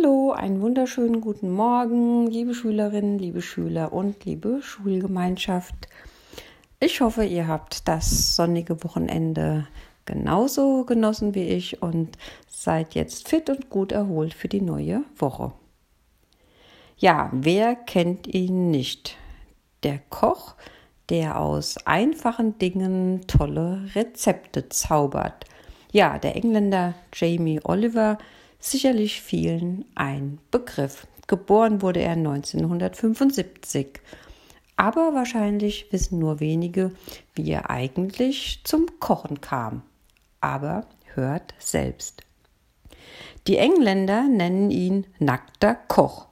Hallo, einen wunderschönen guten Morgen, liebe Schülerinnen, liebe Schüler und liebe Schulgemeinschaft. Ich hoffe, ihr habt das sonnige Wochenende genauso genossen wie ich und seid jetzt fit und gut erholt für die neue Woche. Ja, wer kennt ihn nicht? Der Koch, der aus einfachen Dingen tolle Rezepte zaubert. Ja, der Engländer Jamie Oliver, sicherlich vielen ein Begriff. Geboren wurde er 1975. Aber wahrscheinlich wissen nur wenige, wie er eigentlich zum Kochen kam. Aber hört selbst. Die Engländer nennen ihn nackter Koch.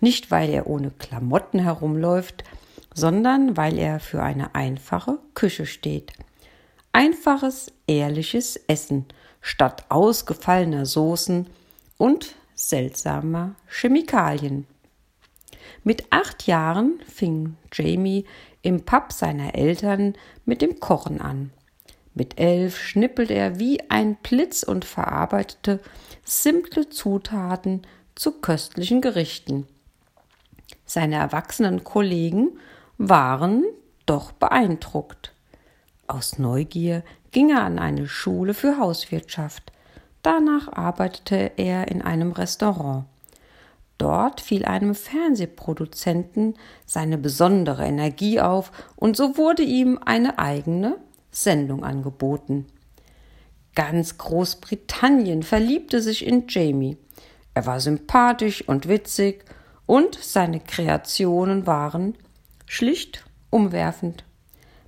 Nicht weil er ohne Klamotten herumläuft, sondern weil er für eine einfache Küche steht. Einfaches, ehrliches Essen statt ausgefallener Soßen und seltsamer Chemikalien. Mit acht Jahren fing Jamie im Pub seiner Eltern mit dem Kochen an. Mit elf schnippelt er wie ein Blitz und verarbeitete simple Zutaten zu köstlichen Gerichten. Seine erwachsenen Kollegen waren doch beeindruckt. Aus Neugier ging er an eine Schule für Hauswirtschaft. Danach arbeitete er in einem Restaurant. Dort fiel einem Fernsehproduzenten seine besondere Energie auf und so wurde ihm eine eigene Sendung angeboten. Ganz Großbritannien verliebte sich in Jamie. Er war sympathisch und witzig und seine Kreationen waren schlicht umwerfend.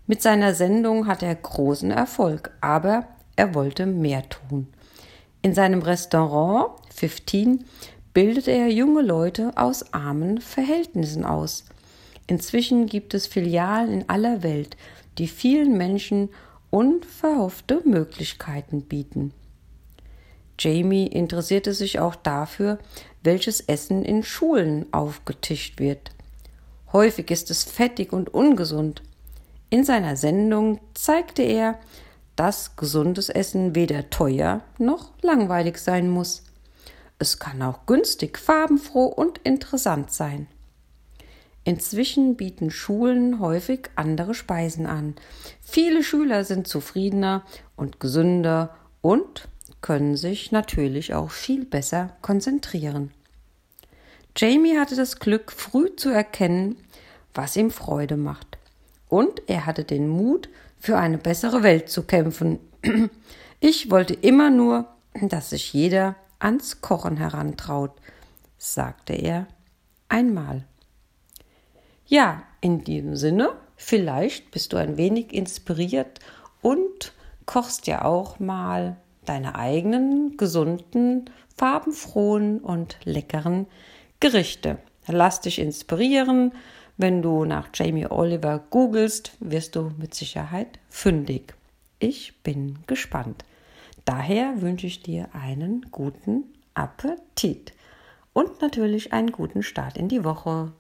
Mit seiner Sendung hatte er großen Erfolg, aber er wollte mehr tun. In seinem Restaurant 15 bildete er junge Leute aus armen Verhältnissen aus. Inzwischen gibt es Filialen in aller Welt, die vielen Menschen unverhoffte Möglichkeiten bieten. Jamie interessierte sich auch dafür, welches Essen in Schulen aufgetischt wird. Häufig ist es fettig und ungesund. In seiner Sendung zeigte er, dass gesundes Essen weder teuer noch langweilig sein muss. Es kann auch günstig, farbenfroh und interessant sein. Inzwischen bieten Schulen häufig andere Speisen an. Viele Schüler sind zufriedener und gesünder und können sich natürlich auch viel besser konzentrieren. Jamie hatte das Glück, früh zu erkennen, was ihm Freude macht. Und er hatte den Mut, für eine bessere Welt zu kämpfen. Ich wollte immer nur, dass sich jeder ans Kochen herantraut, sagte er einmal. Ja, in diesem Sinne, vielleicht bist du ein wenig inspiriert und kochst ja auch mal deine eigenen gesunden, farbenfrohen und leckeren Gerichte. Lass dich inspirieren, wenn du nach Jamie Oliver googelst, wirst du mit Sicherheit fündig. Ich bin gespannt. Daher wünsche ich dir einen guten Appetit und natürlich einen guten Start in die Woche.